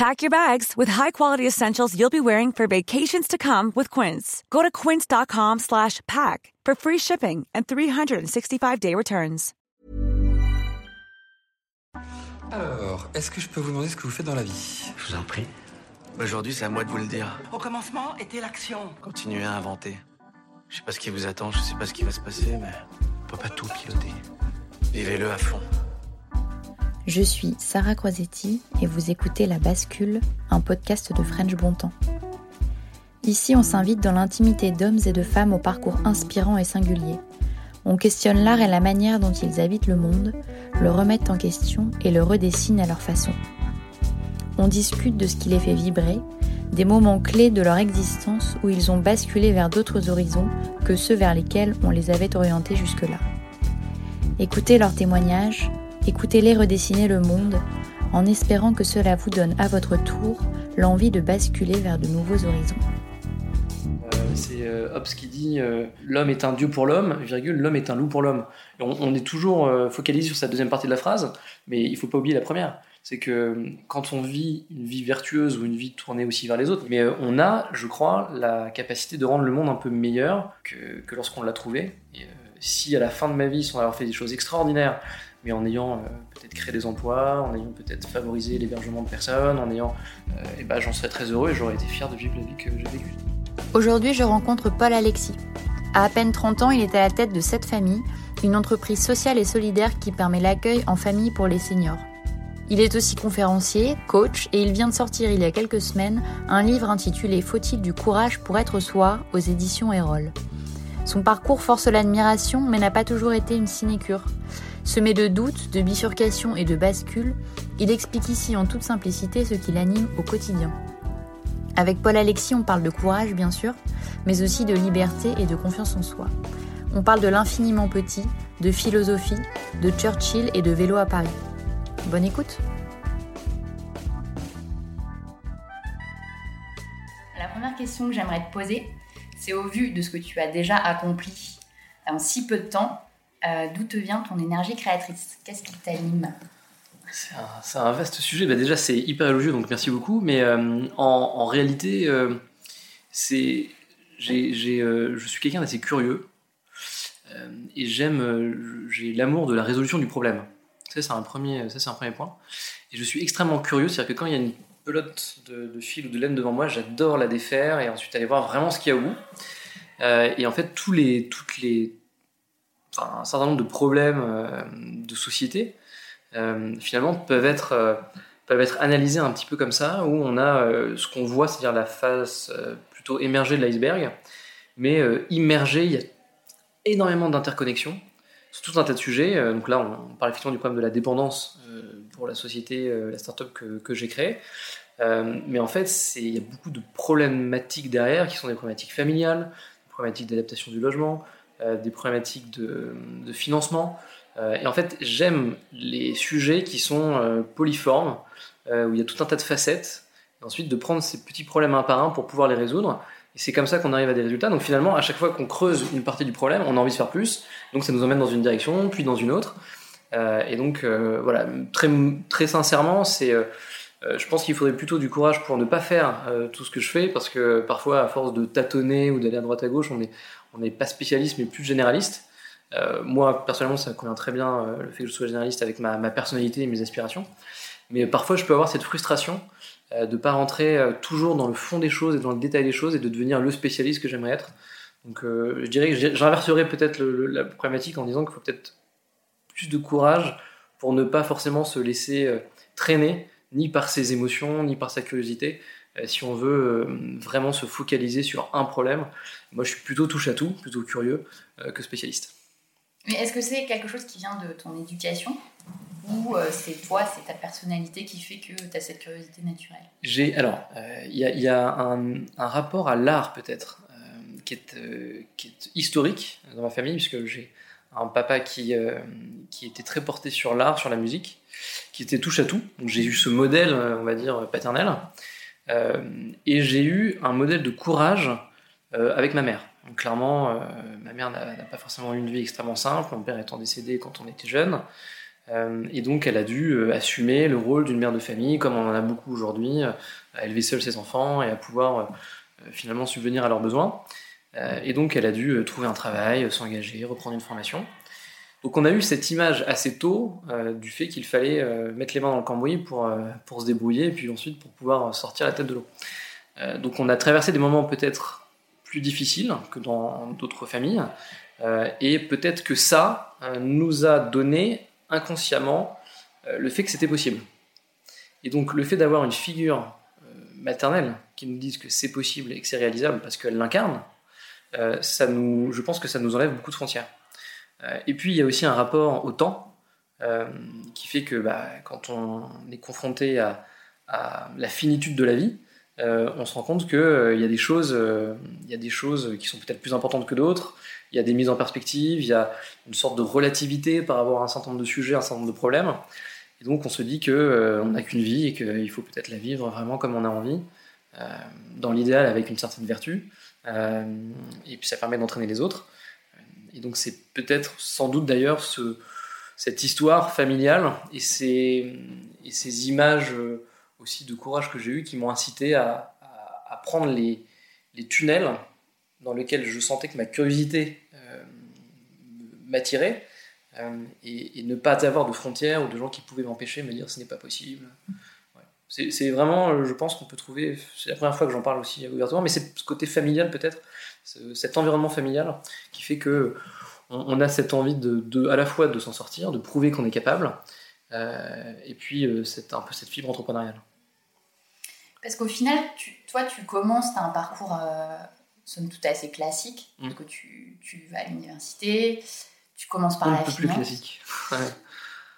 Pack your bags with high-quality essentials you'll be wearing for vacations to come with Quince. Go to quince.com slash pack for free shipping and 365-day returns. Alors, est-ce que je peux vous demander ce que vous faites dans la vie Je vous en prie. Aujourd'hui, c'est à moi de vous le dire. Au commencement était l'action. Continuez à inventer. Je sais pas ce qui vous attend, je sais pas ce qui va se passer, mais on peut pas tout piloter. Vivez-le à fond. Je suis Sarah Croisetti et vous écoutez La Bascule, un podcast de French Bontemps. Ici, on s'invite dans l'intimité d'hommes et de femmes au parcours inspirant et singulier. On questionne l'art et la manière dont ils habitent le monde, le remettent en question et le redessinent à leur façon. On discute de ce qui les fait vibrer, des moments clés de leur existence où ils ont basculé vers d'autres horizons que ceux vers lesquels on les avait orientés jusque-là. Écoutez leurs témoignages, écoutez-les redessiner le monde, en espérant que cela vous donne à votre tour l'envie de basculer vers de nouveaux horizons. Euh, c'est euh, Hobbes qui dit euh, l'homme est un dieu pour l'homme, virgule, l'homme est un loup pour l'homme. On, est toujours focalisé sur cette deuxième partie de la phrase, mais il faut pas oublier la première. C'est que quand on vit une vie vertueuse ou une vie tournée aussi vers les autres, mais on a, je crois, la capacité de rendre le monde un peu meilleur que, lorsqu'on l'a trouvé. Si à la fin de ma vie, sans avoir fait des choses extraordinaires, mais en ayant euh, peut-être créé des emplois, en ayant peut-être favorisé l'hébergement de personnes, en ayant, eh ben, j'en serais très heureux et j'aurais été fier de vivre la vie que j'ai vécue. Aujourd'hui, je rencontre Paul Alexis. À à peine 30 ans, il est à la tête de cette famille, une entreprise sociale et solidaire qui permet l'accueil en famille pour les seniors. Il est aussi conférencier, coach et il vient de sortir il y a quelques semaines un livre intitulé Faut-il du courage pour être soi? aux éditions Erol. Son parcours force l'admiration mais n'a pas toujours été une sinécure. Semé de doutes, de bifurcations et de bascules, il explique ici en toute simplicité ce qui l'anime au quotidien. Avec Paul Alexis, on parle de courage bien sûr, mais aussi de liberté et de confiance en soi. On parle de l'infiniment petit, de philosophie, de Churchill et de vélo à Paris. Bonne écoute La première question que j'aimerais te poser, c'est au vu de ce que tu as déjà accompli en si peu de temps, euh, d'où te vient ton énergie créatrice? Qu'est-ce qui t'anime? C'est un, vaste sujet. Bah déjà, c'est hyper élogieux, donc merci beaucoup. Mais euh, en, réalité, euh, c'est, je suis quelqu'un d'assez curieux et j'aime, j'ai l'amour de la résolution du problème. Ça, c'est un premier, un premier point. Et je suis extrêmement curieux, c'est-à-dire que quand il y a une pelote de, fil ou de laine devant moi, j'adore la défaire et ensuite aller voir vraiment ce qu'il y a au bout. Et en fait, tous les, toutes les, un certain nombre de problèmes euh, de société, euh, finalement, peuvent être, euh, peuvent être analysés un petit peu comme ça, où on a ce qu'on voit, c'est-à-dire la face plutôt émergée de l'iceberg, mais immergée, il y a énormément d'interconnexions sur tout un tas de sujets. Donc là, on, parle effectivement du problème de la dépendance pour la société, la startup que, que j'ai créée. Mais en fait, il y a beaucoup de problématiques derrière qui sont des problématiques familiales, des problématiques d'adaptation du logement, des problématiques de, financement. Euh, et en fait, j'aime les sujets qui sont euh, polyformes, euh, où il y a tout un tas de facettes, et ensuite de prendre ces petits problèmes un par un pour pouvoir les résoudre. Et c'est comme ça qu'on arrive à des résultats. Donc finalement, à chaque fois qu'on creuse une partie du problème, on a envie de faire plus. Donc ça nous emmène dans une direction, puis dans une autre. Euh, et donc voilà, très, très sincèrement, c'est je pense qu'il faudrait plutôt du courage pour ne pas faire tout ce que je fais, parce que parfois, à force de tâtonner ou d'aller à droite à gauche, on n'est on pas spécialiste, mais plus généraliste. moi, personnellement, ça convient très bien le fait que je sois généraliste avec ma, personnalité et mes aspirations. Mais parfois, je peux avoir cette frustration euh, de ne pas rentrer euh, toujours dans le fond des choses et dans le détail des choses et de devenir le spécialiste que j'aimerais être. Donc, euh, je dirais que j'inverserais peut-être la problématique en disant qu'il faut peut-être plus de courage pour ne pas forcément se laisser traîner ni par ses émotions, ni par sa curiosité. Si on veut vraiment se focaliser sur un problème, moi je suis plutôt touche à tout, plutôt curieux que spécialiste. Mais est-ce que c'est quelque chose qui vient de ton éducation ou euh, c'est toi, c'est ta personnalité qui fait que tu as cette curiosité naturelle? J'ai alors, euh, il y, a, un, rapport à l'art peut-être euh, qui, est, qui est historique dans ma famille puisque j'ai un papa qui, qui était très porté sur l'art, sur la musique, qui était touche à tout. Donc j'ai eu ce modèle, on va dire, paternel. Et j'ai eu un modèle de courage avec ma mère. Clairement, ma mère n'a pas forcément eu une vie extrêmement simple, mon père étant décédé quand on était jeune. Euh, et donc, elle a dû euh, assumer le rôle d'une mère de famille, comme on en a beaucoup aujourd'hui, euh, à élever seule ses enfants et à pouvoir finalement subvenir à leurs besoins. et donc, elle a dû trouver un travail, s'engager, reprendre une formation. Donc, on a eu cette image assez tôt du fait qu'il fallait mettre les mains dans le cambouis pour, pour se débrouiller et puis ensuite pour pouvoir sortir la tête de l'eau. donc, on a traversé des moments peut-être plus difficiles que dans d'autres familles. et peut-être que ça nous a donné inconsciemment euh, le fait que c'était possible. Et donc le fait d'avoir une figure euh, maternelle qui nous dise que c'est possible et que c'est réalisable parce qu'elle l'incarne, euh, ça nous, je pense que ça nous enlève beaucoup de frontières. Et puis il y a aussi un rapport au temps qui fait que bah, quand on est confronté à, la finitude de la vie, on se rend compte qu'il y a des choses, il y a des choses qui sont peut-être plus importantes que d'autres il y a des mises en perspective, il y a une sorte de relativité par rapport à un certain nombre de sujets, un certain nombre de problèmes. Et donc on se dit qu'on euh, n'a qu'une vie et qu'il faut peut-être la vivre vraiment comme on a envie, euh, dans l'idéal avec une certaine vertu. Euh, et puis ça permet d'entraîner les autres. Et donc c'est peut-être, sans doute d'ailleurs, ce, cette histoire familiale et ces, images aussi de courage que j'ai eues qui m'ont incité à, prendre les, tunnels dans lequel je sentais que ma curiosité euh, m'attirait euh, et, ne pas avoir de frontières ou de gens qui pouvaient m'empêcher de me dire ce n'est pas possible. C'est vraiment, je pense qu'on peut trouver, c'est la première fois que j'en parle aussi ouvertement, mais c'est ce côté familial peut-être, cet environnement familial qui fait que on, a cette envie de, à la fois de s'en sortir, de prouver qu'on est capable, euh, et puis c'est un peu cette fibre entrepreneuriale. Parce qu'au final, toi, tu commences, tu as un parcours somme toute assez classique. Mm. Que tu, tu, vas à l'université, tu commences par la finance. plus classique.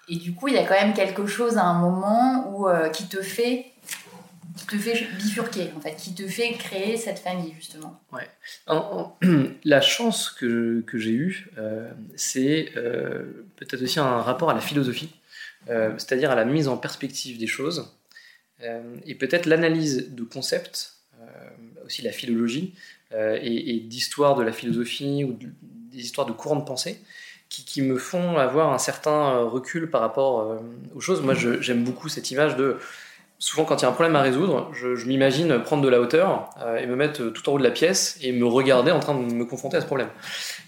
Et du coup, il y a quand même quelque chose à un moment où, euh, qui te fait te fait bifurquer, en fait, qui te fait créer cette famille, justement. Ouais. la chance que, que j'ai eue, euh, c'est euh, peut-être aussi un rapport à la philosophie, c'est-à-dire à la mise en perspective des choses, et peut-être l'analyse de concepts, aussi la philologie, euh, et, d'histoire de la philosophie ou des histoires de courants de pensée qui, me font avoir un certain euh, recul par rapport euh, aux choses. Moi, j'aime beaucoup cette image de souvent quand il y a un problème à résoudre, je, m'imagine prendre de la hauteur et me mettre tout en haut de la pièce et me regarder en train de me confronter à ce problème.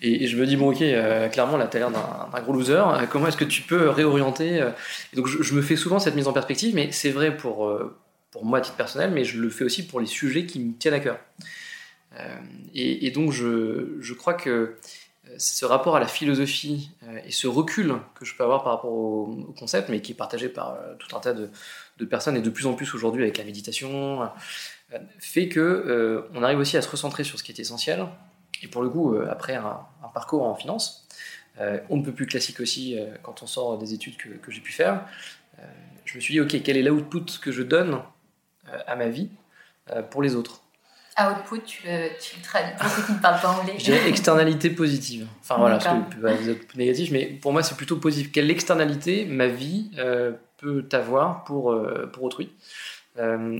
Et, je me dis, bon ok, clairement là, tu as l'air d'un gros loser, comment est-ce que tu peux réorienter et Donc je, me fais souvent cette mise en perspective, mais c'est vrai pour, pour moi à titre personnel, mais je le fais aussi pour les sujets qui me tiennent à cœur. Euh, et, donc je, crois que euh, ce rapport à la philosophie euh, et ce recul que je peux avoir par rapport au, concept, mais qui est partagé par tout un tas de, personnes et de plus en plus aujourd'hui avec la méditation, fait que on arrive aussi à se recentrer sur ce qui est essentiel. Et pour le coup, après un, parcours en finance, on ne peut plus classique aussi quand on sort des études que, que j'ai pu faire. je me suis dit, ok, quel est l'output que je donne à ma vie pour les autres? Output, tu le, tu le traduis pour ceux qui ne parlent pas anglais. Je dirais externalité positive. Enfin voilà, parce que peut être négatif, mais pour moi c'est plutôt positif. Quelle externalité ma vie euh, peut avoir pour, euh, pour autrui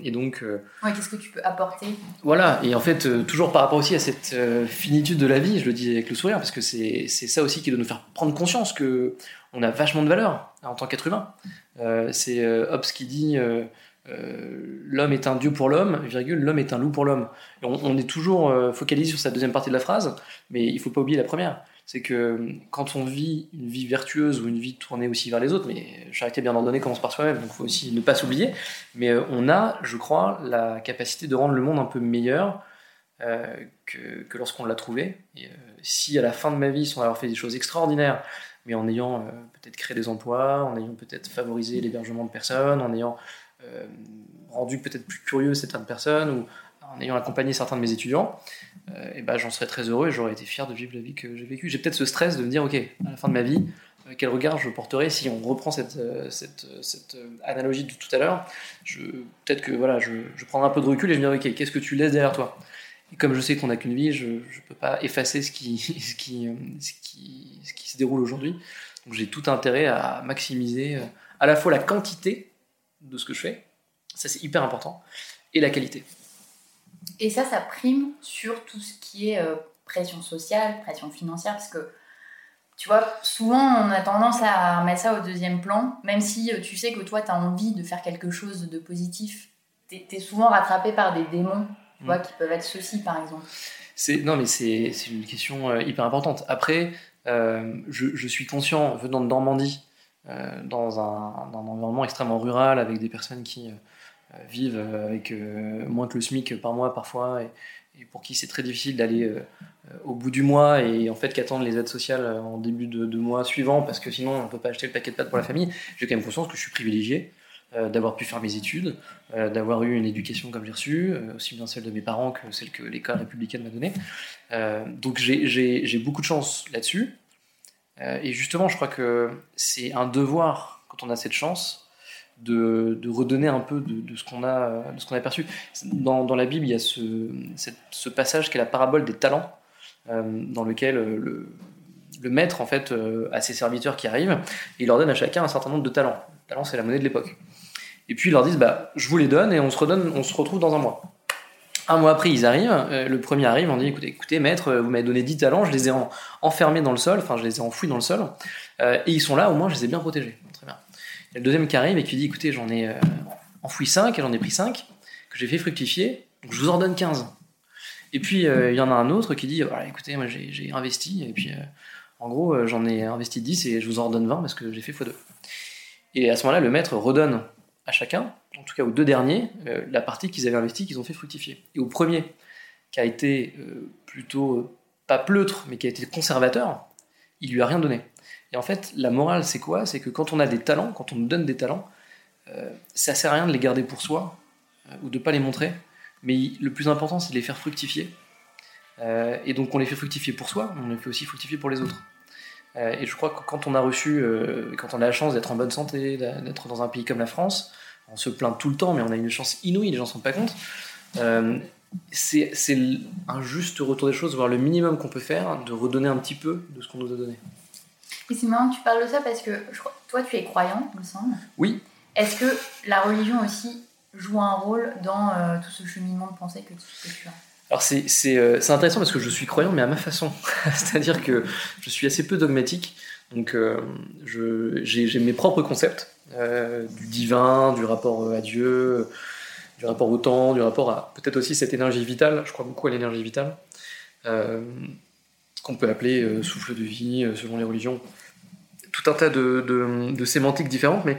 et donc. ouais, qu'est-ce que tu peux apporter? Voilà, et en fait, toujours par rapport aussi à cette finitude de la vie, je le dis avec le sourire, parce que c'est ça aussi qui doit nous faire prendre conscience que on a vachement de valeur en tant qu'être humain. c'est Hobbes qui dit euh, l'homme est un dieu pour l'homme, virgule, l'homme est un loup pour l'homme. On, est toujours euh, focalisé sur sa deuxième partie de la phrase, mais il faut pas oublier la première. C'est que quand on vit une vie vertueuse ou une vie tournée aussi vers les autres, mais charité bien ordonnée commence par soi-même, donc il faut aussi ne pas s'oublier. Mais euh, on a, je crois, la capacité de rendre le monde un peu meilleur que, lorsqu'on l'a trouvé. Si à la fin de ma vie, sans avoir fait des choses extraordinaires, mais en ayant peut-être créé des emplois, en ayant peut-être favorisé l'hébergement de personnes, en ayant euh, rendu peut-être plus curieux certaines personnes ou en ayant accompagné certains de mes étudiants, euh, et ben, j'en serais très heureux et j'aurais été fier de vivre la vie que j'ai vécue. J'ai peut-être ce stress de me dire, ok, à la fin de ma vie, euh, quel regard je porterai si on reprend cette, cette, cette analogie de tout à l'heure. Peut-être que voilà, je, prendrai un peu de recul et je me dirai, ok, qu'est-ce que tu laisses derrière toi? Et comme je sais qu'on n'a qu'une vie, je ne peux pas effacer ce qui, ce qui, ce qui, ce qui se déroule aujourd'hui. Donc j'ai tout intérêt à maximiser à la fois la quantité de ce que je fais. Ça, c'est hyper important. Et la qualité. Et ça, ça prime sur tout ce qui est euh, pression sociale, pression financière, parce que, tu vois, souvent, on a tendance à mettre ça au deuxième plan, même si euh, tu sais que toi, tu as envie de faire quelque chose de positif. Tu es, souvent rattrapé par des démons, tu vois, mm. qui peuvent être ceux-ci, par exemple. Non, mais c'est une question euh, hyper importante. Après, je, je, suis conscient, venant de Normandie, euh, dans un, environnement extrêmement rural avec des personnes qui euh, vivent avec euh, moins que le SMIC par mois parfois et, pour qui c'est très difficile d'aller au bout du mois et en fait qu'attendent les aides sociales en début de, mois suivant parce que sinon on ne peut pas acheter le paquet de pâtes pour la famille, j'ai quand même conscience que je suis privilégié d'avoir pu faire mes études, d'avoir eu une éducation comme j'ai reçu, aussi bien celle de mes parents que celle que l'école républicaine m'a donnée. donc j'ai beaucoup de chance là-dessus. Euh, et justement, je crois que c'est un devoir, quand on a cette chance, de, redonner un peu de, ce qu'on a, de ce qu'on a perçu. Dans, la Bible, il y a ce, passage qui est la parabole des talents, euh, dans lequel le, le, maître en fait a ses serviteurs qui arrivent et il leur donne à chacun un certain nombre de talents. Le talent, c'est la monnaie de l'époque. Et puis ils leur disent, bah, je vous les donne et on se redonne, on se retrouve dans un mois. Un mois après, ils arrivent. Euh, le premier arrive, on dit écoutez, écoutez, maître, vous m'avez donné 10 talents, je les ai enfermés dans le sol, enfin, je les ai enfouis dans le sol, euh, et ils sont là, au moins, je les ai bien protégés. Très bien. Il y a le deuxième qui arrive et qui dit écoutez, j'en ai euh, enfoui 5 et j'en ai pris 5, que j'ai fait fructifier, donc je vous en donne 15. Et puis, il y en a un autre qui dit écoutez, moi, j'ai investi, et puis, en gros, j'en ai investi 10 et je vous en redonne 20 parce que j'ai fait x2. Et à ce moment-là, le maître redonne à chacun, en tout cas aux deux derniers, euh, la partie qu'ils avaient investie, qu'ils ont fait fructifier. Et au premier, qui a été euh, plutôt, euh, pas pleutre, mais qui a été conservateur, il lui a rien donné. Et en fait, la morale, c'est quoi? C'est que quand on a des talents, quand on nous donne des talents, ça sert à rien de les garder pour soi ou de pas les montrer, mais le plus important, c'est de les faire fructifier. et donc, on les fait fructifier pour soi, on les fait aussi fructifier pour les autres. et je crois que quand on a reçu, quand on a la chance d'être en bonne santé, d'être dans un pays comme la France, on se plaint tout le temps, mais on a une chance inouïe, les gens ne se rendent pas compte. Euh, c'est un juste retour des choses, voir le minimum qu'on peut faire, de redonner un petit peu de ce qu'on nous a donné. Et c'est marrant que tu parles de ça parce que toi, tu es croyant, il me semble. Oui. Est-ce que la religion aussi joue un rôle dans euh, tout ce cheminement de pensée que tu, as? Alors euh, c'est intéressant parce que je suis croyant mais à ma façon. C'est-à-dire que je suis assez peu dogmatique. Donc j'ai mes propres concepts euh, du divin, du rapport à Dieu, du rapport au temps, du rapport à peut-être aussi cette énergie vitale. Je crois beaucoup à l'énergie vitale, euh, qu'on peut appeler euh, souffle de vie selon les religions. Tout un tas de, sémantiques différentes, mais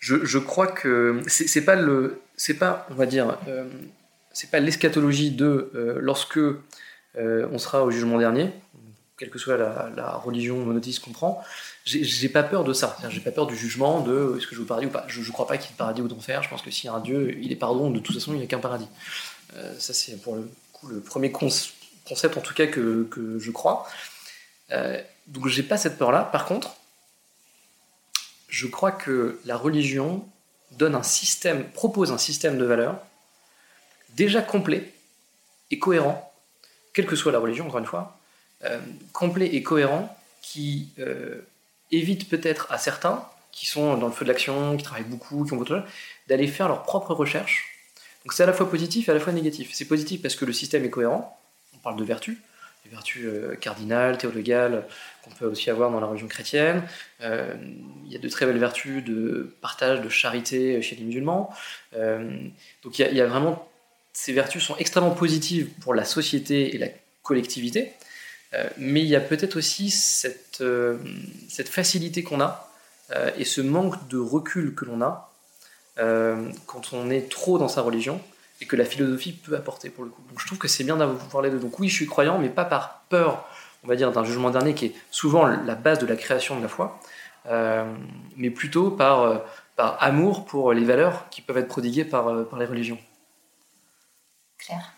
je, crois que c'est pas le, c'est pas, on va dire, c'est pas l'eschatologie de lorsque on sera au jugement dernier, quelle que soit la, religion monothéiste qu'on prend, j'ai pas peur de ça. J'ai pas peur du jugement de est-ce que je veux paradis ou pas? Je, ne crois pas qu'il y ait paradis ou d'enfer. Je pense que s'il y a un Dieu, il est pardon. De toute façon, il n'y a qu'un paradis. Euh, ça, c'est pour le coup le premier concept, en tout cas, que, que je crois. Euh, donc, j'ai pas cette peur-là. Par contre, je crois que la religion donne un système, propose un système de valeurs déjà complet et cohérent, quelle que soit la religion, encore une fois, euh, complet et cohérent, qui euh, évite peut-être à certains qui sont dans le feu de l'action, qui travaillent beaucoup, qui ont beaucoup de d'aller faire leurs propres recherches. Donc c'est à la fois positif et à la fois négatif. C'est positif parce que le système est cohérent. On parle de vertus, des vertus euh, cardinales, théologales, qu'on peut aussi avoir dans la religion chrétienne. Il y a de très belles vertus de partage, de charité chez les musulmans. Donc il y, a, vraiment ces vertus sont extrêmement positives pour la société et la collectivité. Mais il y a peut-être aussi cette, cette facilité qu'on a et ce manque de recul que l'on a quand on est trop dans sa religion et que la philosophie peut apporter pour le coup. Donc je trouve que c'est bien d'avoir vous parler de. Donc oui, je suis croyant, mais pas par peur, on va dire, d'un jugement dernier qui est souvent la base de la création de la foi, euh, mais plutôt par, euh, par amour pour les valeurs qui peuvent être prodiguées par, euh, par les religions. Claire.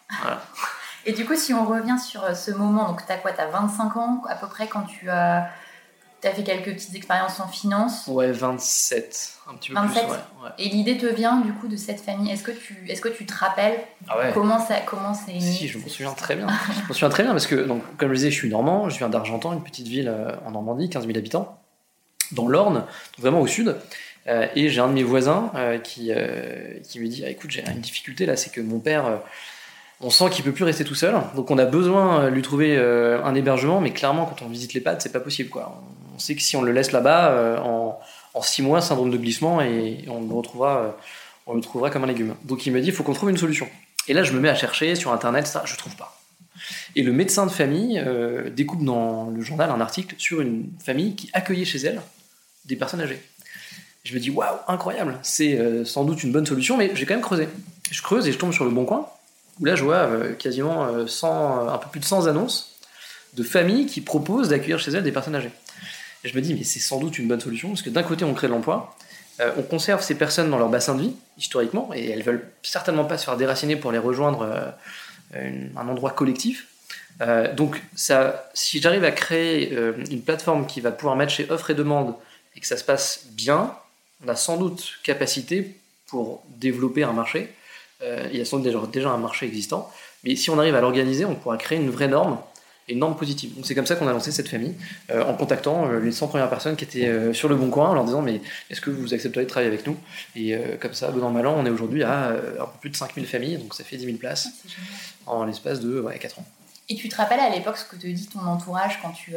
Et du coup, si on revient sur ce moment, donc tu as quoi Tu as 25 ans à peu près quand tu as fait quelques petites expériences en finance? Ouais, 27, un petit peu 27. plus. Ouais, Et l'idée te vient du coup de cette famille? Est-ce que tu, est-ce que tu te rappelles ah comment ça, comment c'est Si, je m'en souviens très bien. je m'en souviens très bien parce que, donc, comme je disais, je suis normand, je viens d'Argentan, une petite ville euh, en Normandie, 15 000 habitants, dans l'Orne, vraiment au sud. Euh, et j'ai un de mes voisins euh, qui, qui me dit ah, écoute, j'ai une difficulté là, c'est que mon père on sent qu'il peut plus rester tout seul, donc on a besoin de lui trouver un hébergement, mais clairement quand on visite les pattes, c'est pas possible quoi on sait que si on le laisse là-bas, euh, en, six mois, syndrome de glissement, et on le retrouvera, euh, on le trouvera comme un légume. Donc il me dit, il faut qu'on trouve une solution. Et là, je me mets à chercher sur Internet, ça, je trouve pas. Et le médecin de famille euh, découpe dans le journal un article sur une famille qui accueillait chez elle des personnes âgées. Je me dis, waouh, incroyable, c'est sans doute une bonne solution, mais j'ai quand même creusé. Je creuse et je tombe sur le bon coin, où là, je vois quasiment 100, un peu plus de 100 annonces de familles qui proposent d'accueillir chez elles des personnes âgées. Et je me dis, mais c'est sans doute une bonne solution, parce que d'un côté, on crée de l'emploi, euh, on conserve ces personnes dans leur bassin de vie, historiquement, et elles veulent certainement pas se faire déraciner pour les rejoindre euh, un endroit collectif. Euh, donc, ça, si j'arrive à créer une plateforme qui va pouvoir matcher offre et demande, et que ça se passe bien, on a sans doute capacité pour développer un marché. Il y a sans doute déjà, déjà un marché existant, mais si on arrive à l'organiser, on pourra créer une vraie norme et normes positives. Donc c'est comme ça qu'on a lancé cette famille, euh, en contactant euh, les 100 premières personnes qui étaient euh, sur le bon coin, en leur disant mais est-ce que vous accepteriez de travailler avec nous? Et comme ça, bon an, mal an, on est aujourd'hui à un peu plus de 5000 familles, donc ça fait 10 000 places ah, en l'espace de ouais, 4 ans. Et tu te rappelles à l'époque ce que te dit ton entourage quand tu,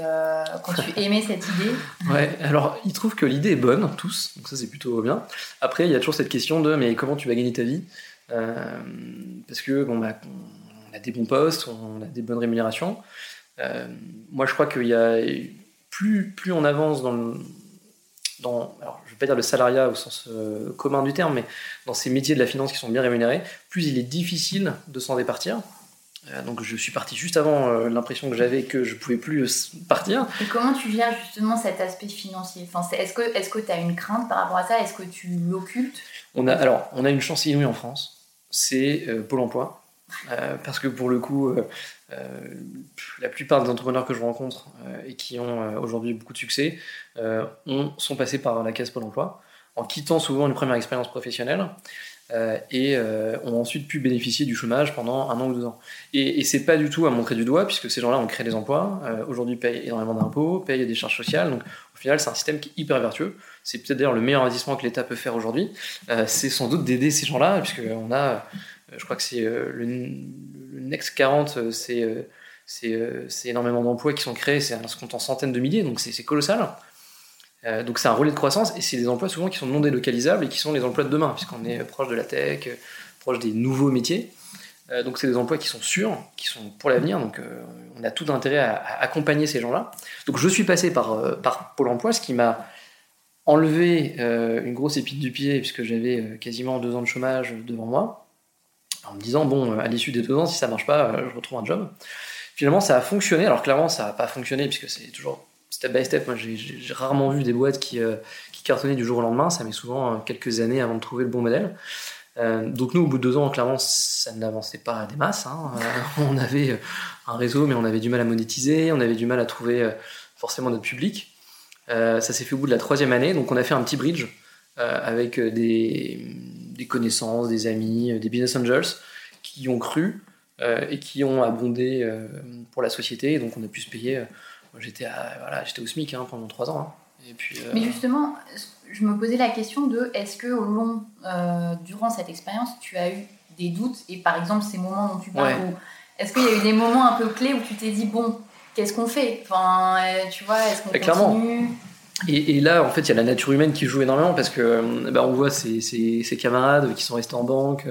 quand tu aimais cette idée? Ouais, alors ils trouvent que l'idée est bonne, tous, donc ça c'est plutôt bien. Après, il y a toujours cette question de mais comment tu vas gagner ta vie? Parce que bon, bah, on a des bons postes, on a des bonnes rémunérations. Euh, moi, je crois qu'il y a plus, plus on avance dans le, dans, alors je ne vais pas dire le salariat au sens euh, commun du terme, mais dans ces métiers de la finance qui sont bien rémunérés, plus il est difficile de s'en départir. Euh, donc je suis parti juste avant l'impression que j'avais que je pouvais plus partir. Et comment tu gères justement cet aspect financier? Enfin, Est-ce que tu as une crainte par rapport à ça? Est-ce que tu l'occultes? On a, Alors, on a une chance inouïe en France, c'est Pôle Emploi. parce que pour le coup, euh, la plupart des entrepreneurs que je rencontre euh, et qui ont euh, aujourd'hui beaucoup de succès ont, sont passés par la caisse Pôle emploi, en quittant souvent une première expérience professionnelle. Et ont ensuite pu bénéficier du chômage pendant un an ou deux ans. Et, et c'est pas du tout à montrer du doigt, puisque ces gens-là ont créé des emplois, aujourd'hui payent énormément d'impôts, payent des charges sociales, donc au final c'est un système qui est hyper vertueux. C'est peut-être d'ailleurs le meilleur investissement que l'État peut faire aujourd'hui, c'est sans doute d'aider ces gens-là, puisqu'on a, je crois que c'est le, Next 40, euh, euh, euh, c'est énormément d'emplois qui sont créés, c'est un compte en centaines de milliers, donc c'est colossal. Donc c'est un relais de croissance et c'est des emplois souvent qui sont non délocalisables et qui sont les emplois de demain, puisqu'on est proche de la tech, proche des nouveaux métiers. donc c'est des emplois qui sont sûrs, qui sont pour l'avenir, donc on a tout intérêt à, accompagner ces gens-là. Donc je suis passé par, Pôle Emploi, ce qui m'a enlevé une grosse épine du pied, puisque j'avais quasiment deux ans de chômage devant moi en me disant, bon, euh, à l'issue des deux ans, si ça marche pas, euh, je retrouve un job. Finalement, ça a fonctionné. Alors clairement, ça n'a pas fonctionné puisque c'est toujours step by step. Moi, j'ai rarement vu des boîtes qui, euh, qui, cartonnaient du jour au lendemain. Ça met souvent quelques années avant de trouver le bon modèle. donc nous, au bout de deux ans, clairement, ça n'avançait pas à des masses. Hein. on avait un réseau, mais on avait du mal à monétiser, on avait du mal à trouver forcément notre public. ça s'est fait au bout de la troisième année, donc on a fait un petit bridge avec des, des connaissances, des amis, euh, des business angels qui ont cru euh, et qui ont abondé euh, pour la société. donc on a pu se payer. J'étais voilà, au SMIC hein, pendant trois ans. Hein. Et puis, Mais justement, je me posais la question de est-ce que au long, durant cette expérience, tu as eu des doutes et par exemple ces moments dont tu parles, est-ce qu'il y a eu des moments un peu clés où tu t'es dit bon, qu'est-ce qu'on fait? Enfin, tu vois, est-ce qu'on continue? Et, là, en fait, il y a la nature humaine qui joue énormément parce que bah, on voit ces, camarades qui sont restés en banque,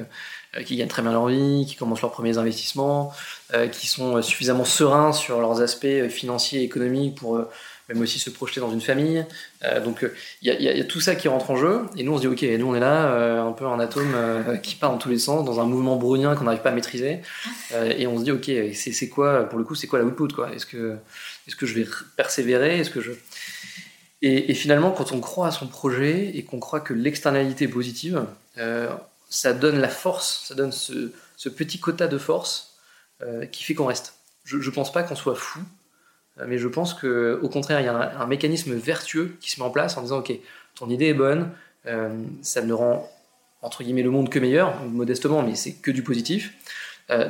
euh, qui gagnent très bien leur vie, qui commencent leurs premiers investissements, euh, qui sont suffisamment sereins sur leurs aspects financiers et économiques pour euh, même aussi se projeter dans une famille. donc il y, a tout ça qui rentre en jeu. Et nous, on se dit, ok, nous, on est là, un peu un atome qui part dans tous les sens, dans un mouvement brownien qu'on n'arrive pas à maîtriser. et on se dit, ok, c'est quoi, pour le coup, c'est quoi la output quoi? Est-ce que, est -ce que je vais persévérer? Est-ce que je... Et, finalement, quand on croit à son projet et qu'on croit que l'externalité est positive, euh, ça donne la force, ça donne ce, petit quota de force euh, qui fait qu'on reste. Je ne pense pas qu'on soit fou, euh, mais je pense qu'au contraire, il y a un, mécanisme vertueux qui se met en place en disant, OK, ton idée est bonne, ça ne rend, entre guillemets, le monde que meilleur, modestement, mais c'est que du positif.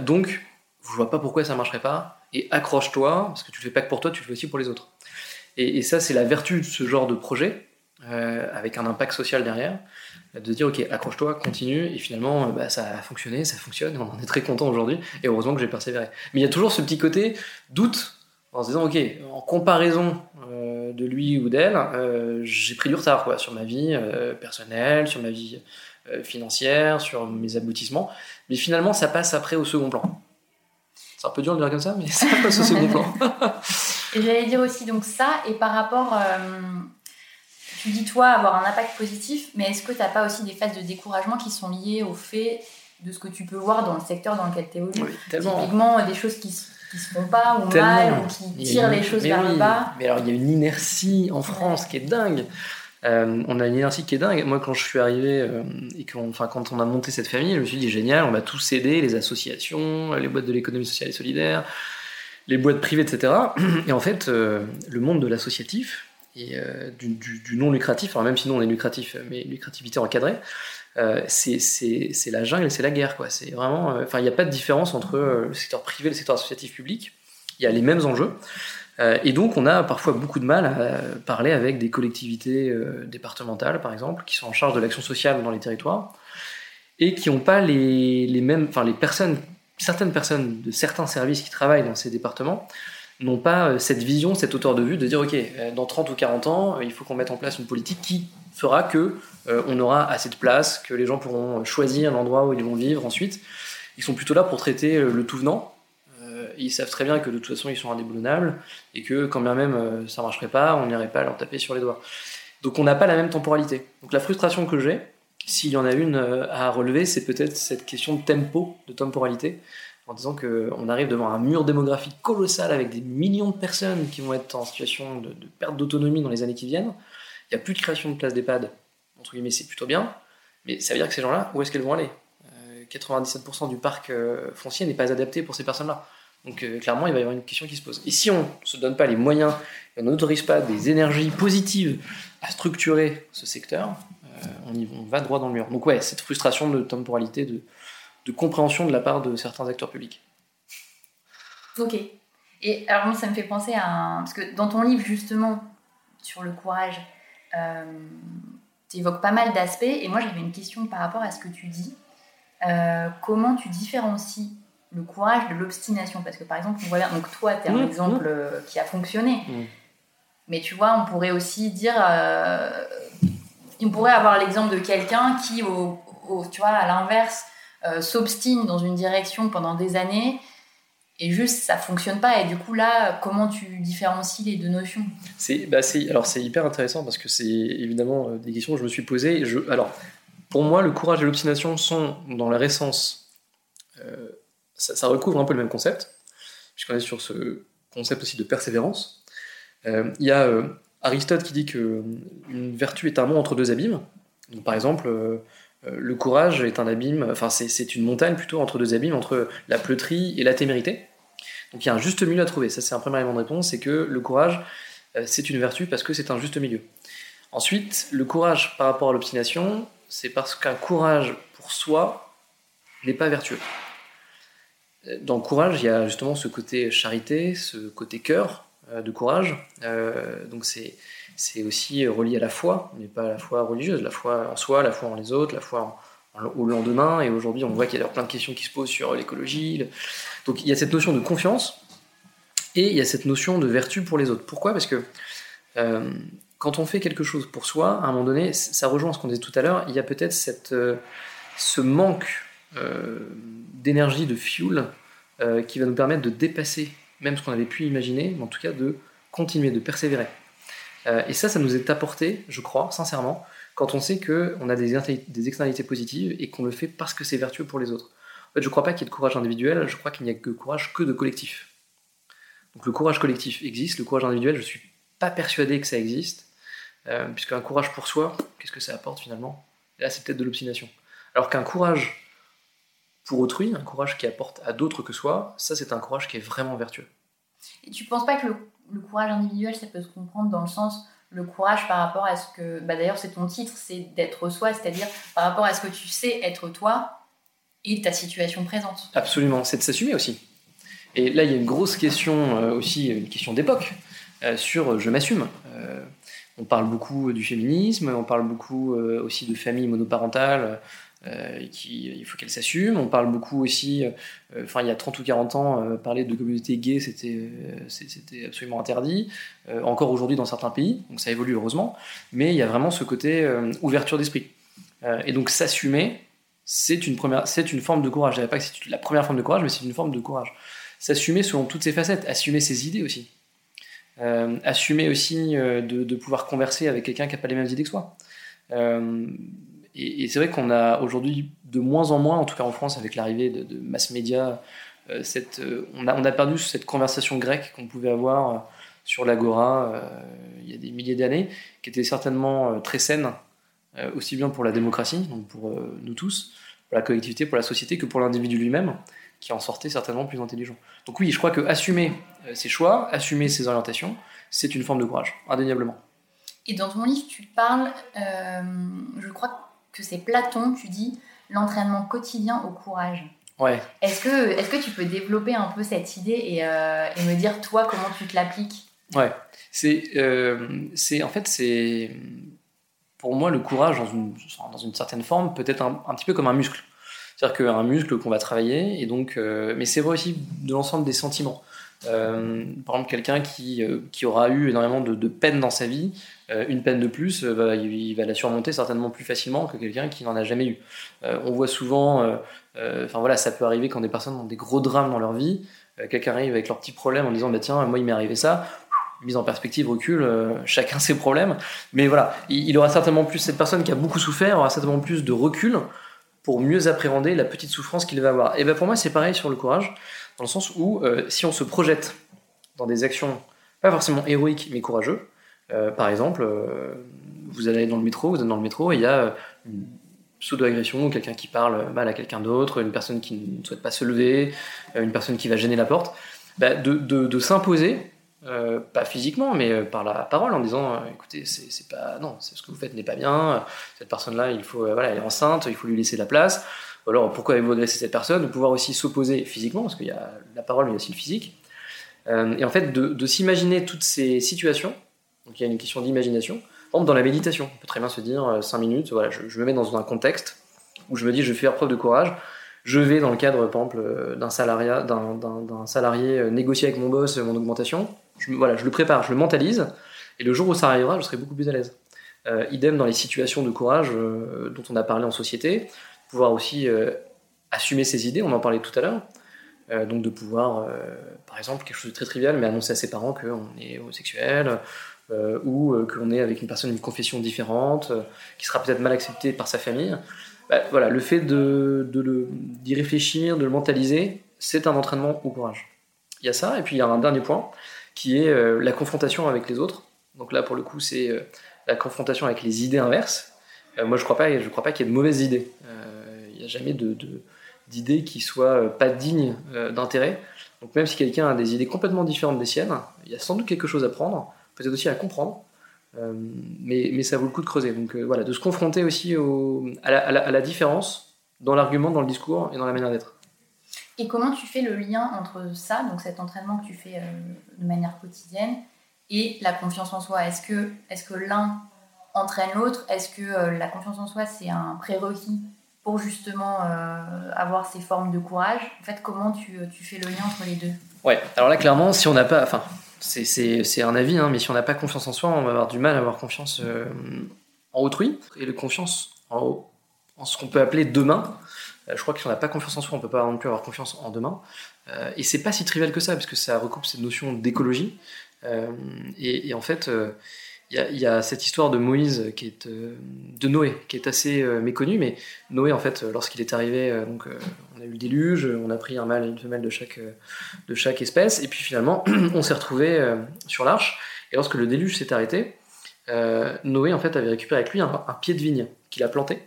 donc, je vois pas pourquoi ça marcherait pas, et accroche-toi, parce que tu le fais pas que pour toi, tu le fais aussi pour les autres. Et, ça, c'est la vertu de ce genre de projet, euh, avec un impact social derrière, de dire ok, accroche-toi, continue, et finalement, euh, bah, ça a fonctionné, ça fonctionne, on en est très content aujourd'hui, et heureusement que j'ai persévéré. Mais il y a toujours ce petit côté doute, en se disant ok, en comparaison euh, de lui ou d'elle, j'ai pris du retard quoi, sur ma vie personnelle, sur ma vie financière, sur mes aboutissements, mais finalement, ça passe après au second plan. C'est un peu dur de dire comme ça, mais ça passe au second plan. Et j'allais dire aussi donc ça, et par rapport, euh, tu dis toi avoir un impact positif, mais est-ce que tu n'as pas aussi des phases de découragement qui sont liées au fait de ce que tu peux voir dans le secteur dans lequel tu évolues oui, Typiquement, des choses qui qui se font pas ou mal ou qui tirent les choses vers le bas. Mais alors il y a une inertie en France qui est dingue. Euh, on a une inertie qui est dingue. Moi, quand je suis arrivé euh, et enfin, quand on a monté cette famille, je me suis dit génial, on va tous aider les associations, les boîtes de l'économie sociale et solidaire, les boîtes privées, etc. Et en fait, euh, le monde de l'associatif et euh, du, non lucratif, alors même si nous on est lucratif, mais lucrativité encadrée, euh, c'est la jungle c'est la guerre. C'est vraiment, enfin, il n'y a pas de différence entre le secteur privé et le secteur associatif public. Il y a les mêmes enjeux. et donc, on a parfois beaucoup de mal à parler avec des collectivités départementales, par exemple, qui sont en charge de l'action sociale dans les territoires et qui n'ont pas les, les mêmes, enfin, les personnes certaines personnes de certains services qui travaillent dans ces départements n'ont pas euh, cette vision, cette hauteur de vue de dire ok, euh, dans 30 ou 40 ans, euh, il faut qu'on mette en place une politique qui fera que on aura assez de place, que les gens pourront choisir l'endroit où ils vont vivre ensuite. Ils sont plutôt là pour traiter le tout venant. ils savent très bien que de toute façon ils sont indéboulonnables et que quand bien même ça marcherait pas, on n'irait pas leur taper sur les doigts. Donc on n'a pas la même temporalité. Donc la frustration que j'ai, s'il y en a une euh, à relever, c'est peut-être cette question de tempo, de temporalité, en disant qu'on arrive devant un mur démographique colossal avec des millions de personnes qui vont être en situation de, perte d'autonomie dans les années qui viennent. Il n'y a plus de création de places d'EHPAD, entre guillemets, c'est plutôt bien, mais ça veut dire que ces gens-là, où est-ce qu'elles vont aller? 97% euh, du parc euh, foncier n'est pas adapté pour ces personnes-là. Donc clairement, il va y avoir une question qui se pose. Et si on ne se donne pas les moyens et on n'autorise pas des énergies positives à structurer ce secteur, on, y, va droit dans le mur. Donc ouais, cette frustration de temporalité, de, compréhension de la part de certains acteurs publics. Ok. Et alors moi, ça me fait penser à un... Parce que dans ton livre, justement, sur le courage, euh, tu évoques pas mal d'aspects. Et moi, j'avais une question par rapport à ce que tu dis. Euh, comment tu différencies le courage de l'obstination? Parce que par exemple, on voit bien, donc toi, tu es un mmh, exemple mmh. Euh, qui a fonctionné. Mmh. Mais tu vois, on pourrait aussi dire, on pourrait avoir l'exemple de quelqu'un qui, tu vois, à l'inverse, euh, s'obstine dans une direction pendant des années et juste ça fonctionne pas. Et du coup, là, comment tu différencies les deux notions? C'est, bah Alors, c'est hyper intéressant parce que c'est évidemment euh, des questions que je me suis posées. Alors, pour moi, le courage et l'obstination sont dans leur essence. Euh, ça, recouvre un peu le même concept. Je connais sur ce concept aussi de persévérance. Il y a Aristote qui dit que une vertu est un mont entre deux abîmes. Donc, par exemple, euh, euh, le courage est un abîme, enfin c'est une montagne plutôt entre deux abîmes, entre la pleuterie et la témérité. Donc il y a un juste milieu à trouver. Ça c'est un premier élément de réponse, c'est que le courage euh, c'est une vertu parce que c'est un juste milieu. Ensuite, le courage par rapport à l'obstination, c'est parce qu'un courage pour soi n'est pas vertueux. Dans le courage, il y a justement ce côté charité, ce côté cœur, euh, de courage. Euh, donc c'est c'est aussi relié à la foi, mais pas à la foi religieuse, la foi en soi, la foi en les autres, la foi au lendemain. Et aujourd'hui, on voit qu'il y a plein de questions qui se posent sur l'écologie. Donc il y a cette notion de confiance et il y a cette notion de vertu pour les autres. Pourquoi? Parce que euh, quand on fait quelque chose pour soi, à un moment donné, ça rejoint ce qu'on disait tout à l'heure, il y a peut-être euh, ce manque euh, d'énergie, de fuel, qui va nous permettre de dépasser même ce qu'on avait pu imaginer, mais en tout cas de continuer, de persévérer. et ça, ça nous est apporté, je crois, sincèrement, quand on sait qu'on a des, des externalités positives et qu'on le fait parce que c'est vertueux pour les autres. En fait, je ne crois pas qu'il y ait de courage individuel, je crois qu'il n'y a que courage que de collectif. Donc le courage collectif existe, le courage individuel, je ne suis pas persuadé que ça existe. Euh, puisqu'un courage pour soi, qu'est-ce que ça apporte finalement? Là, c'est peut-être de l'obstination. Alors qu'un courage pour autrui, un courage qui apporte à d'autres que soi, ça, c'est un courage qui est vraiment vertueux. Et tu penses pas que le, courage individuel, ça peut se comprendre dans le sens le courage par rapport à ce que, bah d'ailleurs c'est ton titre, c'est d'être soi, c'est-à-dire par rapport à ce que tu sais être toi et ta situation présente. Absolument, c'est de s'assumer aussi. Et là, il y a une grosse question euh, aussi, une question d'époque, euh, sur je m'assume. On parle beaucoup du féminisme, on parle beaucoup euh, aussi de famille monoparentale, euh, il faut qu'elle s'assume. On parle beaucoup aussi, euh, enfin il y a 30 ou 40 ans, parler de communauté gay, c'était, c'était absolument interdit. encore aujourd'hui dans certains pays, donc ça évolue heureusement, mais il y a vraiment ce côté ouverture d'esprit. et donc s'assumer, c'est une, une forme de courage. Je dirais pas que c'est la première forme de courage, mais c'est une forme de courage. S'assumer selon toutes ses facettes, assumer ses idées aussi. Euh, assumer aussi euh, de, pouvoir converser avec quelqu'un qui n'a pas les mêmes idées que soi. Euh, et, c'est vrai qu'on a aujourd'hui de moins en moins, en tout cas en France, avec l'arrivée de, de mass média, cette, on, a, on a perdu cette conversation grecque qu'on pouvait avoir sur l'agora il y a des milliers d'années, qui était certainement très saine, aussi bien pour la démocratie, donc pour nous tous, pour la collectivité, pour la société, que pour l'individu lui-même qui en sortait certainement plus intelligent. Donc oui, je crois que assumer euh, ses choix, assumer ses orientations, c'est une forme de courage, indéniablement. Et dans ton livre, tu parles, euh, je crois que c'est Platon, tu dis l'entraînement quotidien au courage. Ouais. Est-ce que, est que tu peux développer un peu cette idée et, euh, et me dire toi comment tu te l'appliques? Ouais, c'est, c'est en fait c'est pour moi le courage dans une, dans une certaine forme peut être un, un petit peu comme un muscle. C'est-à-dire qu'un muscle qu'on va travailler, et donc, euh, mais c'est vrai aussi de l'ensemble des sentiments. Euh, par exemple, quelqu'un qui, euh, qui aura eu énormément de, de peine dans sa vie, une peine de plus, va, il, va la surmonter certainement plus facilement que quelqu'un qui n'en a jamais eu. on voit souvent, enfin voilà, ça peut arriver quand des personnes ont des gros drames dans leur vie, quelqu'un arrive avec leurs petits problèmes en disant bah tiens, moi il m'est arrivé ça, mise en perspective, recul, chacun ses problèmes. Mais voilà, il, aura certainement plus, cette personne qui a beaucoup souffert aura certainement plus de recul pour mieux appréhender la petite souffrance qu'il va avoir. Et ben pour moi, c'est pareil sur le courage, dans le sens où euh, si on se projette dans des actions pas forcément héroïques mais courageux, euh, par exemple, euh, vous allez dans le métro, vous êtes dans le métro il y a une pseudo-agression, quelqu'un qui parle mal à quelqu'un d'autre, une personne qui ne souhaite pas se lever, une personne qui va gêner la porte, ben, de, de, de s'imposer euh, pas physiquement, mais euh, par la parole, en disant euh, écoutez, c'est pas non, ce que vous faites n'est pas bien. Cette personne-là, il faut voilà, elle est enceinte, il faut lui laisser la place. Alors, pourquoi avez-vous agressé cette personne? De pouvoir aussi s'opposer physiquement, parce qu'il y a la parole, mais il y a aussi le physique. et en fait, de, s'imaginer toutes ces situations. Donc, il y a une question d'imagination. Par dans la méditation, on peut très bien se dire 5 minutes. Voilà, je, me mets dans un contexte où je me dis je vais faire preuve de courage je vais dans le cadre, par exemple, d'un salariat, d'un salarié négocier avec mon boss mon augmentation je, voilà, je le prépare, je le mentalise, et le jour où ça arrivera, je serai beaucoup plus à l'aise. Euh, idem dans les situations de courage euh, dont on a parlé en société, pouvoir aussi euh, assumer ses idées, on en parlait tout à l'heure, donc de pouvoir, par exemple, quelque chose de très trivial, mais annoncer à ses parents qu'on est homosexuel, ou qu'on est avec une personne d'une confession différente, qui sera peut-être mal acceptée par sa famille. Bah, voilà, le fait d'y réfléchir, de le mentaliser, c'est un entraînement au courage. Il y a ça, et puis il y a un dernier point, qui est euh, la confrontation avec les autres. Donc là, pour le coup, c'est euh, la confrontation avec les idées inverses. Euh, moi, je ne crois pas, qu'il y ait de mauvaises idées. Il n'y a jamais d'idées qui soient pas dignes d'intérêt. Donc même si quelqu'un a des idées complètement différentes des siennes, il y a sans doute quelque chose à prendre, peut-être aussi à comprendre, mais, mais, ça vaut le coup de creuser. Donc voilà, de se confronter aussi au, à, la, à, la, différence dans l'argument, dans le discours et dans la manière d'être. Et comment tu fais le lien entre ça, donc cet entraînement que tu fais euh, de manière quotidienne, et la confiance en soi? Est-ce que, est que l'un entraîne l'autre? Est-ce que euh, la confiance en soi, c'est un prérequis pour justement euh, avoir ces formes de courage? En fait, comment tu, tu, fais le lien entre les deux? Ouais, alors là, clairement, si on n'a pas. Enfin, c'est un avis, hein, mais si on n'a pas confiance en soi, on va avoir du mal à avoir confiance en autrui et de confiance en, ce qu'on peut appeler demain. je crois que si on n'a pas confiance en soi, on ne peut pas non plus avoir confiance en demain. Euh, et c'est pas si trivial que ça, parce que ça recoupe cette notion d'écologie. Euh, et, en fait, euh, il y, a cette histoire de Moïse, qui est, de Noé, qui est assez méconnue, mais Noé, en fait, lorsqu'il est arrivé, donc, on a eu le déluge, on a pris un mâle et une femelle de chaque, de chaque espèce, et puis finalement, on s'est retrouvé sur l'arche, et lorsque le déluge s'est arrêté, Noé, en fait, avait récupéré avec lui un, pied de vigne qu'il a planté.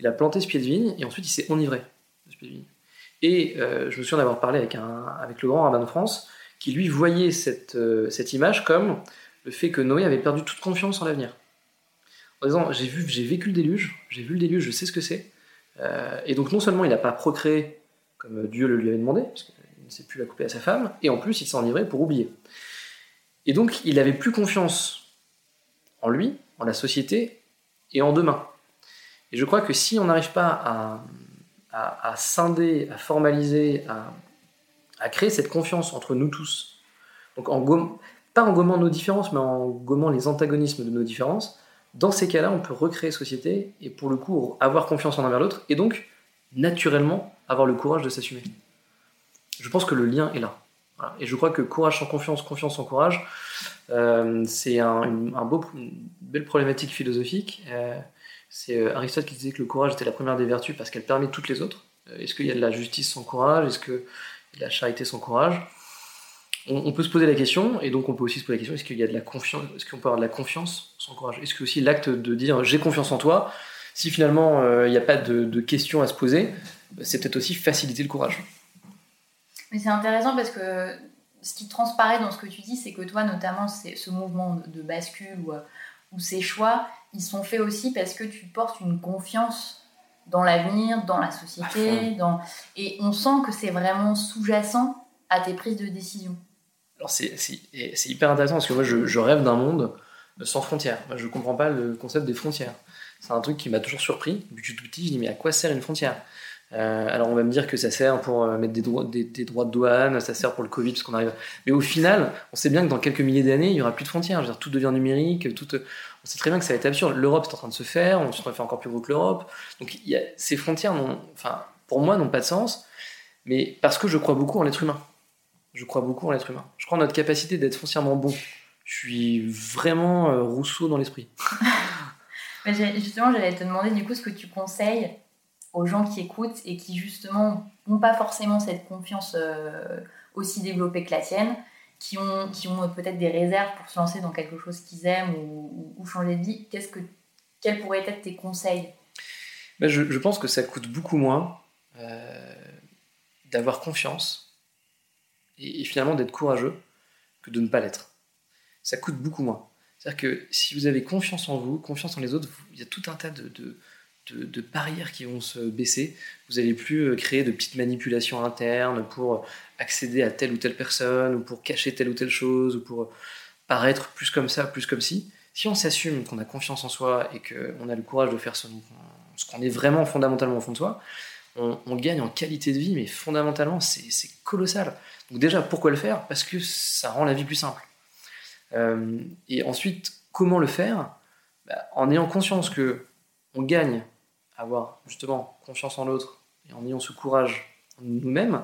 Il a planté ce pied de vigne, et ensuite il s'est enivré de ce pied de vigne. Et euh, je me souviens d'avoir parlé avec, un, avec le grand rabbin de France, qui lui voyait cette, euh, cette image comme le fait que Noé avait perdu toute confiance en l'avenir. En disant, j'ai, vu, j'ai vécu le déluge, j'ai vu le déluge, je sais ce que c'est. Euh, et donc non seulement il n'a pas procréé comme Dieu le lui avait demandé, parce qu'il ne s'est plus la couper à sa femme, et en plus il s'est enivré pour oublier. Et donc il n'avait plus confiance en lui, en la société et en demain. Et je crois que si on n'arrive pas à, à, scinder, à formaliser, à, créer cette confiance entre nous tous. Donc en en gommant nos différences, mais en gommant les antagonismes de nos différences. Dans ces cas-là, on peut recréer société et pour le coup avoir confiance en un vers l'autre et donc naturellement avoir le courage de s'assumer. Je pense que le lien est là. Et je crois que courage sans confiance, confiance sans courage, euh, c'est une belle problématique philosophique. Euh, c'est euh, Aristote qui disait que le courage était la première des vertus parce qu'elle permet toutes les autres. Est-ce qu'il y a de la justice sans courage? Est-ce qu'il y a de la charité sans courage? On, peut se poser la question, et donc on peut aussi se poser la question est-ce qu'il y a de la confiance Est-ce qu'on peut avoir de la confiance sans courage? Est-ce que aussi l'acte de dire j'ai confiance en toi, si finalement euh, il n'y a pas de, de questions à se poser, c'est peut-être aussi faciliter le courage. Mais c'est intéressant parce que ce qui transparaît dans ce que tu dis, c'est que toi, notamment, c'est ce mouvement de bascule ou, ou ces choix, ils sont faits aussi parce que tu portes une confiance dans l'avenir, dans la société, dans... et on sent que c'est vraiment sous-jacent à tes prises de décision. Alors c'est hyper intéressant parce que moi je, rêve d'un monde sans frontières. Je comprends pas le concept des frontières. C'est un truc qui m'a toujours surpris. Depuis tout petit, je dis mais à quoi sert une frontière? Euh, alors on va me dire que ça sert pour euh, mettre des droits, des, droits, de douane, ça sert pour le Covid parce qu'on arrive. Mais au final, on sait bien que dans quelques milliers d'années, il y aura plus de frontières. Tout devient numérique, tout. On sait très bien que ça va être absurde. L'Europe est en train de se faire, on se fait encore plus gros que l'Europe. Donc ces frontières, enfin, pour moi, n'ont pas de sens. Mais parce que je crois beaucoup en l'être humain. Je crois beaucoup en l'être humain. Je crois en notre capacité d'être foncièrement bon. Je suis vraiment euh, Rousseau dans l'esprit. justement, j'allais te demander du coup ce que tu conseilles aux gens qui écoutent et qui justement n'ont pas forcément cette confiance euh, aussi développée que la tienne, qui ont, qui ont peut-être des réserves pour se lancer dans quelque chose qu'ils aiment ou, changer de vie, qu'est-ce que, quels pourraient être tes conseils? Ben je, je, pense que ça coûte beaucoup moins euh, d'avoir confiance et, finalement d'être courageux que de ne pas l'être. Ça coûte beaucoup moins. C'est-à-dire que si vous avez confiance en vous, confiance en les autres, il y a tout un tas de, de de, barrières qui vont se baisser. Vous n'allez plus euh, créer de petites manipulations internes pour accéder à telle ou telle personne, ou pour cacher telle ou telle chose, ou pour paraître plus comme ça, plus comme si. Si on s'assume qu'on a confiance en soi et qu'on a le courage de faire ce, qu'on est vraiment fondamentalement au fond de soi, on, gagne en qualité de vie, mais fondamentalement, c'est colossal. Donc déjà, pourquoi le faire? Parce que ça rend la vie plus simple. Euh, et ensuite, comment le faire? Bah, En ayant conscience que on gagne avoir justement confiance en l'autre et en ayant ce courage en nous-mêmes,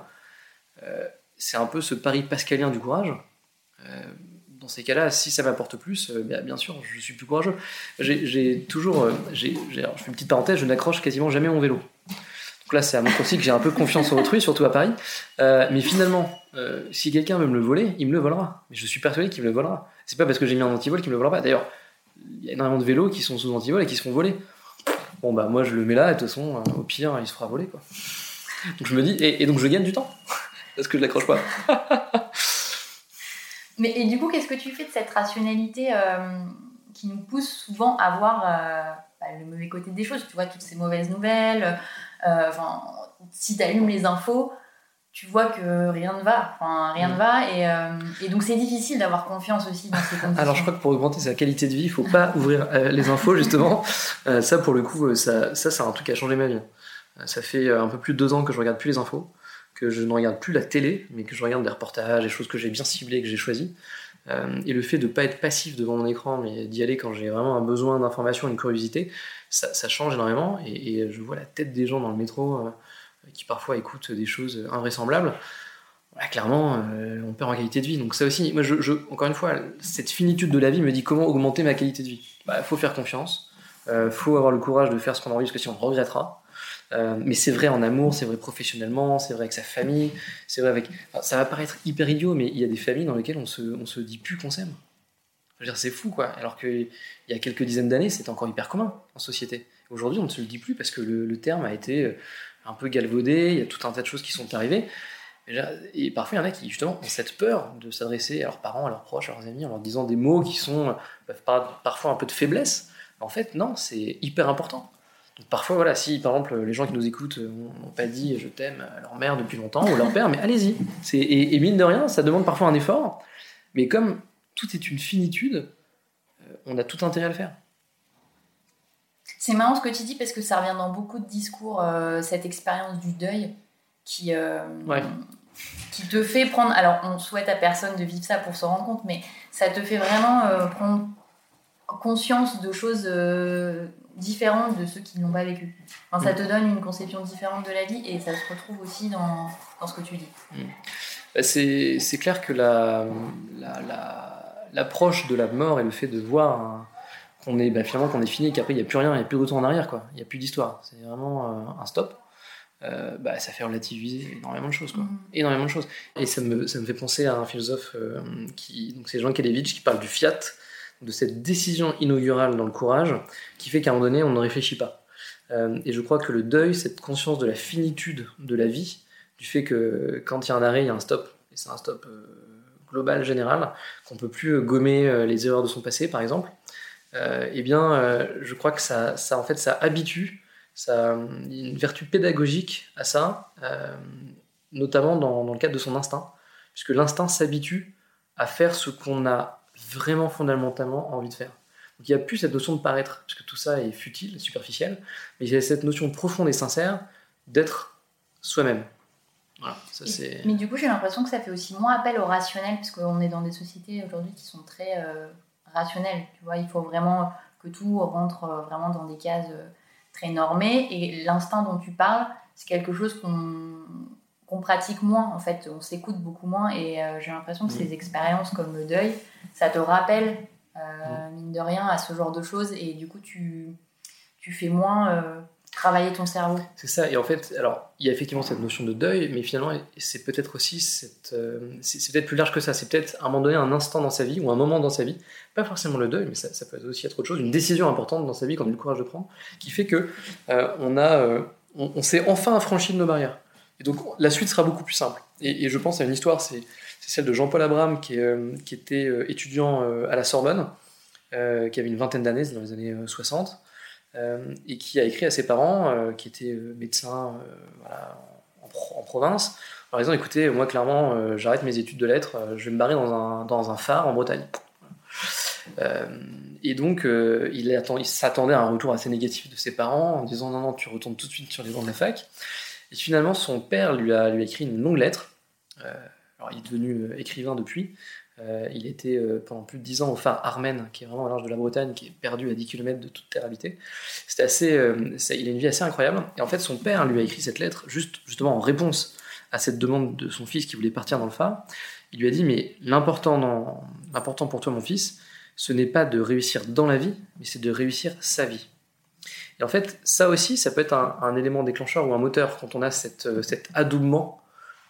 euh, c'est un peu ce pari pascalien du courage. Euh, dans ces cas-là, si ça m'apporte plus, euh, bien, sûr, je suis plus courageux. J'ai toujours, je fais une petite parenthèse, je n'accroche quasiment jamais mon vélo. Donc là, c'est à mon aussi que j'ai un peu confiance en autrui, surtout à Paris. mais finalement, si quelqu'un veut me le voler, il me le volera. Mais je suis persuadé qu'il me le volera. C'est pas parce que j'ai mis un antivol qu'il me le volera pas. D'ailleurs, il y a énormément de vélos qui sont sous antivol et qui se font voler bon bah moi je le mets là et de toute façon euh, au pire il se fera voler quoi. Donc je me dis et, donc je gagne du temps parce que je l'accroche pas? Mais et du coup qu'est-ce que tu fais de cette rationalité euh, qui nous pousse souvent à voir euh, bah, le mauvais côté des choses? Tu vois toutes ces mauvaises nouvelles. Si tu allumes les infos, tu vois que rien ne va, enfin rien ne mm. va, et, euh, et donc c'est difficile d'avoir confiance aussi dans ces conditions. Alors je crois que pour augmenter sa qualité de vie, il faut pas ouvrir euh, les infos justement. Euh, ça pour le coup, ça, ça c'est un truc qui a changé ma vie. ça fait un peu plus de deux ans que je regarde plus les infos, que je ne regarde plus la télé, mais que je regarde des reportages, des choses que j'ai bien ciblées, que j'ai choisies. et le fait de ne pas être passif devant mon écran, mais d'y aller quand j'ai vraiment un besoin d'information, une curiosité, ça, change énormément. Et, je vois la tête des gens dans le métro qui parfois écoutent des choses invraisemblables, clairement, euh, on perd en qualité de vie. Donc ça aussi, moi, je, encore une fois, cette finitude de la vie me dit comment augmenter ma qualité de vie. Il bah, faut faire confiance, il euh, faut avoir le courage de faire ce qu'on a envie, parce que sinon on regrettera. Euh, mais c'est vrai en amour, c'est vrai professionnellement, c'est vrai avec sa famille, c'est vrai avec. ça va paraître hyper idiot, mais il y a des familles dans lesquelles on on se dit plus qu'on s'aime. C'est fou, quoi. Alors qu'il y a quelques dizaines d'années, c'était encore hyper commun en société. Aujourd'hui, on ne se le dit plus parce que le terme a été un peu galvaudé, il y a tout un tas de choses qui sont arrivées. Et parfois, il y en a qui, justement, ont cette peur de s'adresser à leurs parents, à leurs proches, à leurs amis, en leur disant des mots qui sont parfois un peu de faiblesse. En fait, non, c'est hyper important. Parfois, voilà, si par exemple les gens qui nous écoutent n'ont pas dit je t'aime à leur mère depuis longtemps ou leur père, mais allez-y. Et, et, mine de rien, ça demande parfois un effort, mais comme tout est une finitude, euh, on a tout intérêt à le faire. C'est marrant ce que tu dis parce que ça revient dans beaucoup de discours, euh, cette expérience du deuil qui, euh, qui te fait prendre. Alors, on souhaite à personne de vivre ça pour se rendre compte, mais ça te fait vraiment euh, prendre conscience de choses différentes de ceux qui ne l'ont pas vécu. ça mm. te donne une conception différente de la vie et ça se retrouve aussi dans, dans ce que tu dis. Mm. Bah, c'est clair que la, de la mort et le fait de voir un qu'on est bah, finalement qu'on est fini, qu'après il n'y a plus rien, il n'y a plus de retour en arrière, quoi. Il n'y a plus d'histoire. C'est vraiment euh, un stop. Euh, bah, ça fait relativiser énormément de choses, quoi. Mm. Énormément de choses. Et ça me, ça me fait penser à un philosophe euh, qui, donc c'est Jean Kelevitch, qui parle du fiat, de cette décision inaugurale dans le courage, qui fait qu'à un moment donné, on ne réfléchit pas. et je crois que le deuil, cette conscience de la finitude de la vie, du fait que quand il y a un arrêt, il y a un stop, et c'est un stop global, général, qu'on peut plus gommer les erreurs de son passé, par exemple, euh, eh bien, euh, je crois que ça, ça, en fait, ça habitue, ça, une vertu pédagogique à ça, euh, notamment dans, le cadre de son instinct, puisque l'instinct s'habitue à faire ce qu'on a vraiment fondamentalement envie de faire. Donc il n'y a plus cette notion de paraître, puisque tout ça est futile, superficiel, mais il y a cette notion profonde et sincère d'être soi-même. Voilà, ça mais du coup, j'ai l'impression que ça fait aussi moins appel au rationnel, parce qu'on est dans des sociétés aujourd'hui qui sont très rationnel. Tu vois, il faut vraiment que tout rentre euh, vraiment dans des cases euh, très normées. Et l'instinct dont tu parles, c'est quelque chose qu'on pratique moins. En fait, on s'écoute beaucoup moins. Et euh, j'ai l'impression que ces expériences comme le deuil, ça te rappelle, mine de rien, à ce genre de choses. Et du coup, tu, tu fais moins travailler ton cerveau. C'est ça, et en fait, alors, il y a effectivement cette notion de deuil, mais finalement, c'est peut-être aussi. Euh, c'est peut-être plus large que ça, c'est peut-être à un moment donné un instant dans sa vie, ou un moment dans sa vie, pas forcément le deuil, mais ça, peut aussi être autre chose, une décision importante dans sa vie qu'on a eu le courage de prendre, qui fait que euh, on a. Euh, on, s'est enfin affranchi de nos barrières. Et donc, la suite sera beaucoup plus simple. Et, je pense à une histoire, c'est celle de Jean-Paul Abraham, qui, qui était étudiant à la Sorbonne, qui avait une vingtaine d'années, dans les années 60. Euh, et qui a écrit à ses parents, euh, qui étaient euh, médecins en, province, en disant écoutez, moi clairement, j'arrête mes études de lettres, je vais me barrer dans un, dans un phare en Bretagne. et donc, il, il s'attendait à un retour assez négatif de ses parents en disant non, non, tu retournes tout de suite sur les bancs de la fac. Et finalement, son père lui a, lui a écrit une longue lettre. alors, il est devenu écrivain depuis, euh, il était euh, pendant plus de 10 ans au phare Armen, qui est vraiment au large de la Bretagne, qui est perdu à 10 km de toute terre habitée. C'était assez, euh, il a une vie assez incroyable. Et en fait, son père lui a écrit cette lettre juste, justement en réponse à cette demande de son fils qui voulait partir dans le phare. Il lui a dit Mais l'important, pour toi, mon fils, ce n'est pas de réussir dans la vie, mais c'est de réussir sa vie. Et en fait, ça aussi, ça peut être un, élément déclencheur ou un moteur quand on a cette, cet adoubement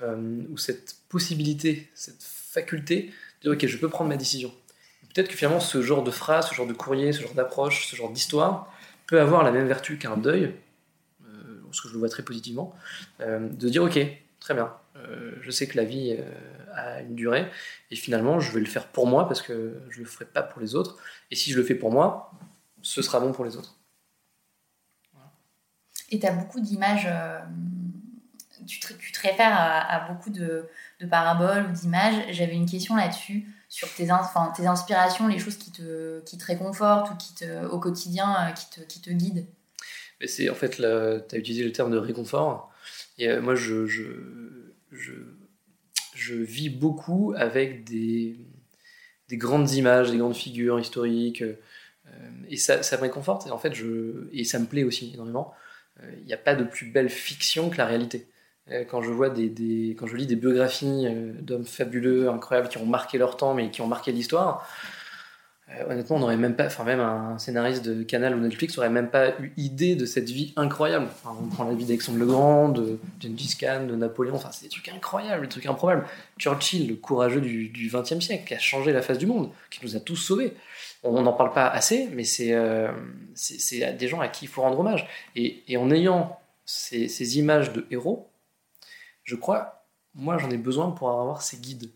ou cette possibilité, cette faculté ok, je peux prendre ma décision. Peut-être que finalement, ce genre de phrase, ce genre de courrier, ce genre d'approche, ce genre d'histoire peut avoir la même vertu qu'un deuil, euh, ce que je le vois très positivement, euh, de dire ok, très bien, euh, je sais que la vie a une durée, et finalement, je vais le faire pour moi parce que je le ferai pas pour les autres, et si je le fais pour moi, ce sera bon pour les autres. Et tu as beaucoup d'images tu te réfères à, beaucoup de, de, paraboles ou d'images. J'avais une question là-dessus sur tes, tes inspirations, les choses qui te, réconfortent ou qui te, au quotidien qui te, qui te guident. C'est en fait, tu as utilisé le terme de réconfort. Et moi, je, vis beaucoup avec des, des grandes images, des grandes figures historiques. Euh, et ça, me réconforte. Et en fait, et ça me plaît aussi énormément. Euh, il n'y a pas de plus belle fiction que la réalité. Euh, quand je vois des, quand je lis des biographies d'hommes fabuleux, incroyables, qui ont marqué leur temps, mais qui ont marqué l'histoire, euh, honnêtement, on n'aurait même pas, enfin même un scénariste de Canal ou Netflix n'aurait même pas eu idée de cette vie incroyable. on prend la vie d'Alexandre le Grand, de Gengis Khan, de Napoléon, enfin c'est des trucs incroyables, des trucs improbables. Churchill, le courageux du XXe siècle, qui a changé la face du monde, qui nous a tous sauvés. On n'en parle pas assez, mais euh, c'est des gens à qui il faut rendre hommage. Et, en ayant ces images de héros, je crois, moi j'en ai besoin pour avoir ces guides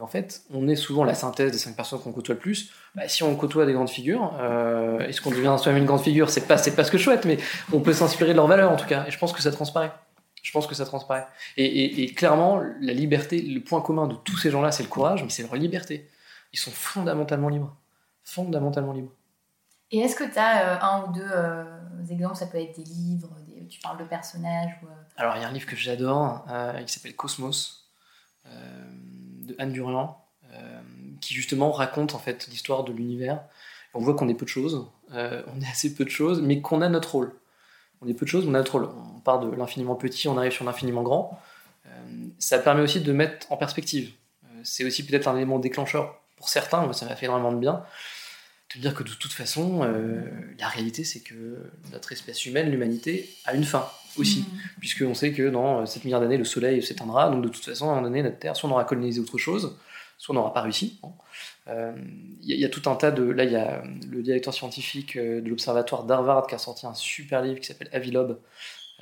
en fait, on est souvent la synthèse des cinq personnes qu'on côtoie le plus. Bah, si on côtoie des grandes figures, euh, est-ce qu'on devient soi-même une grande figure C'est pas, c'est pas ce que je souhaite, mais on peut s'inspirer de leurs valeurs en tout cas. Et je pense que ça transparaît. Je pense que ça transparaît. Et, clairement, la liberté, le point commun de tous ces gens-là, c'est le courage, mais c'est leur liberté. Ils sont fondamentalement libres. Fondamentalement libres. Et est-ce que tu as euh, un ou deux euh, exemples? Ça peut être des livres, tu parles de personnages ou, Alors, il y a un livre que j'adore, qui s'appelle Cosmos de Anne Durland, euh, qui justement raconte en fait l'histoire de l'univers. On voit qu'on est peu de choses, euh, on est assez peu de choses, mais qu'on a notre rôle. On est peu de choses, on a notre rôle. On part de l'infiniment petit, on arrive sur l'infiniment grand. Euh, ça permet aussi de mettre en perspective. c'est aussi peut-être un élément déclencheur pour certains, moi ça m'a fait énormément de bien, de dire que de toute façon, la réalité c'est que notre espèce humaine, l'humanité, a une fin aussi, mm. puisqu'on sait que dans 7 milliards d'années, le Soleil s'éteindra, donc de toute façon, à un moment donné, notre Terre, soit on aura colonisé autre chose, soit on n'aura pas réussi. Il euh, y, a tout un tas de... Là, il y a le directeur scientifique euh, de l'Observatoire d'Harvard qui a sorti un super livre qui s'appelle Avilob,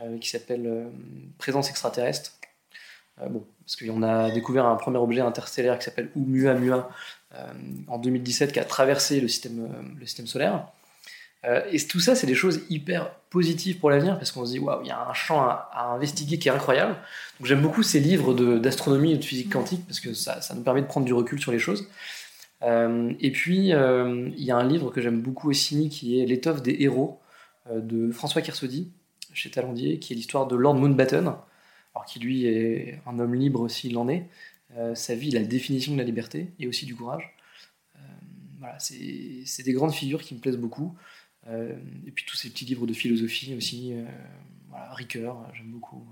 euh, qui s'appelle Présence extraterrestre. Bon, parce qu'on a découvert un premier objet interstellaire qui s'appelle Oumuamua en 2017 qui a traversé le système, système solaire. Euh, et tout ça, c'est des choses hyper positives pour l'avenir parce qu'on se dit, waouh, il y a un champ à, investiguer qui est incroyable. Donc j'aime beaucoup ces livres d'astronomie et de physique quantique parce que ça, nous permet de prendre du recul sur les choses. Euh, et puis, euh, il y a un livre que j'aime beaucoup aussi qui est L'étoffe des héros de François Kersaudy chez Talandier, qui est l'histoire de Lord Mountbatten, alors qui lui est un homme libre s'il en est. sa vie, la définition de la liberté et aussi du courage. voilà, c'est des grandes figures qui me plaisent beaucoup. Euh, et puis tous ces petits livres de philosophie aussi. Euh, voilà, Ricoeur, j'aime beaucoup.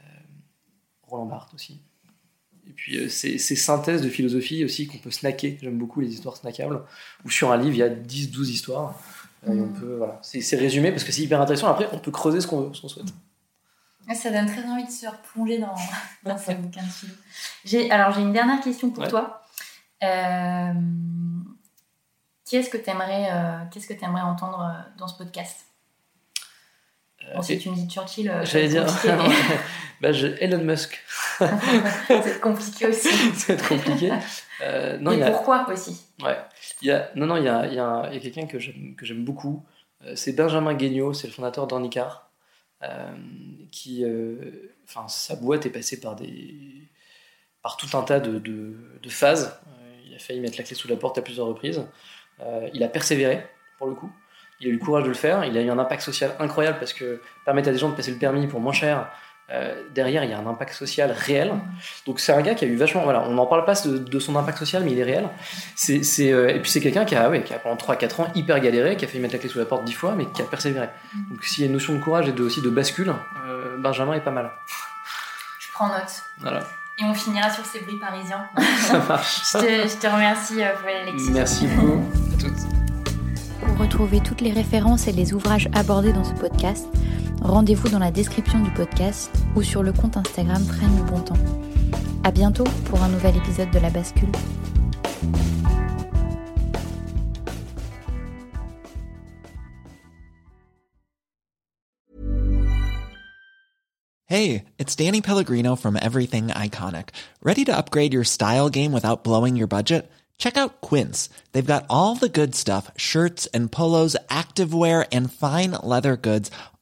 Euh, Roland Barthes aussi. Et puis ces, synthèses de philosophie aussi qu'on peut snacker. J'aime beaucoup les histoires snackables. Ou sur un livre, il y a 10-12 histoires. on mm. peut, voilà. C'est résumé parce que c'est hyper intéressant. Après, on peut creuser ce qu'on souhaite. Ça donne très envie de se replonger dans, dans ce bouquin de philo. Alors, j'ai une dernière question pour toi. Euh, Qu'est-ce que tu aimerais, euh, qu'est-ce que aimerais entendre euh, dans ce podcast? Bon, Si tu me dis Churchill, euh, j'allais dire bah, Elon Musk. c'est compliqué aussi. c'est compliqué. non, Et pourquoi aussi? Ouais. Il y a, non, non, il y a, y a, y a quelqu'un que j'aime, que j'aime beaucoup. c'est Benjamin Guignot, c'est le fondateur d'Ornicar. Qui, enfin, sa boîte est passée par des, par tout un tas de, de, de phases. il a failli mettre la clé sous la porte à plusieurs reprises. Euh, il a persévéré, pour le coup. Il a eu le courage de le faire. Il a eu un impact social incroyable parce que permettre à des gens de passer le permis pour moins cher, euh, derrière, il y a un impact social réel. Donc c'est un gars qui a eu vachement. Voilà, on n'en parle pas de, son impact social, mais il est réel. C'est, euh, et puis c'est quelqu'un qui a, ouais, qui a pendant 3-4 ans hyper galéré, qui a fait mettre la clé sous la porte 10 fois, mais qui a persévéré. Donc s'il y a une notion de courage et de, aussi de bascule, Benjamin est pas mal. Je prends note. Voilà. Et on finira sur ces bruits parisiens. Ça marche. je, te, je, te, remercie pour la Merci beaucoup. Pour retrouver toutes les références et les ouvrages abordés dans ce podcast, rendez-vous dans la description du podcast ou sur le compte Instagram Prenne le bon temps. À bientôt pour un nouvel épisode de La Bascule. Hey, it's Danny Pellegrino from Everything Iconic. Ready to upgrade your style game without blowing your budget? Check out Quince. They've got all the good stuff, shirts and polos, activewear and fine leather goods